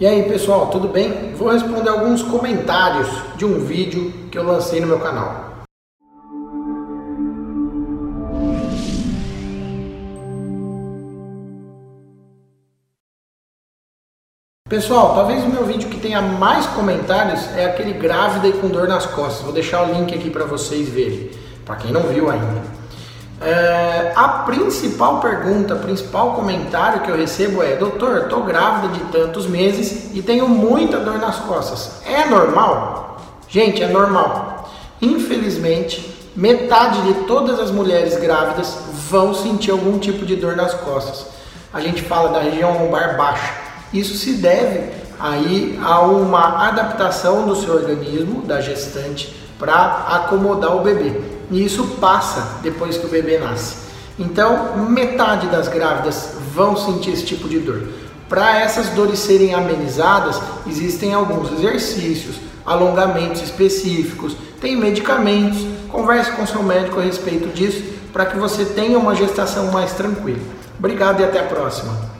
E aí pessoal, tudo bem? Vou responder alguns comentários de um vídeo que eu lancei no meu canal. Pessoal, talvez o meu vídeo que tenha mais comentários é aquele grávida e com dor nas costas. Vou deixar o link aqui para vocês verem, para quem não viu ainda. É, a principal pergunta, o principal comentário que eu recebo é: Doutor, estou grávida de tantos meses e tenho muita dor nas costas. É normal? Gente, é normal. Infelizmente, metade de todas as mulheres grávidas vão sentir algum tipo de dor nas costas. A gente fala da região lombar baixa. Isso se deve aí a uma adaptação do seu organismo, da gestante, para acomodar o bebê e isso passa depois que o bebê nasce. Então, metade das grávidas vão sentir esse tipo de dor. Para essas dores serem amenizadas, existem alguns exercícios, alongamentos específicos, tem medicamentos. Converse com seu médico a respeito disso para que você tenha uma gestação mais tranquila. Obrigado e até a próxima.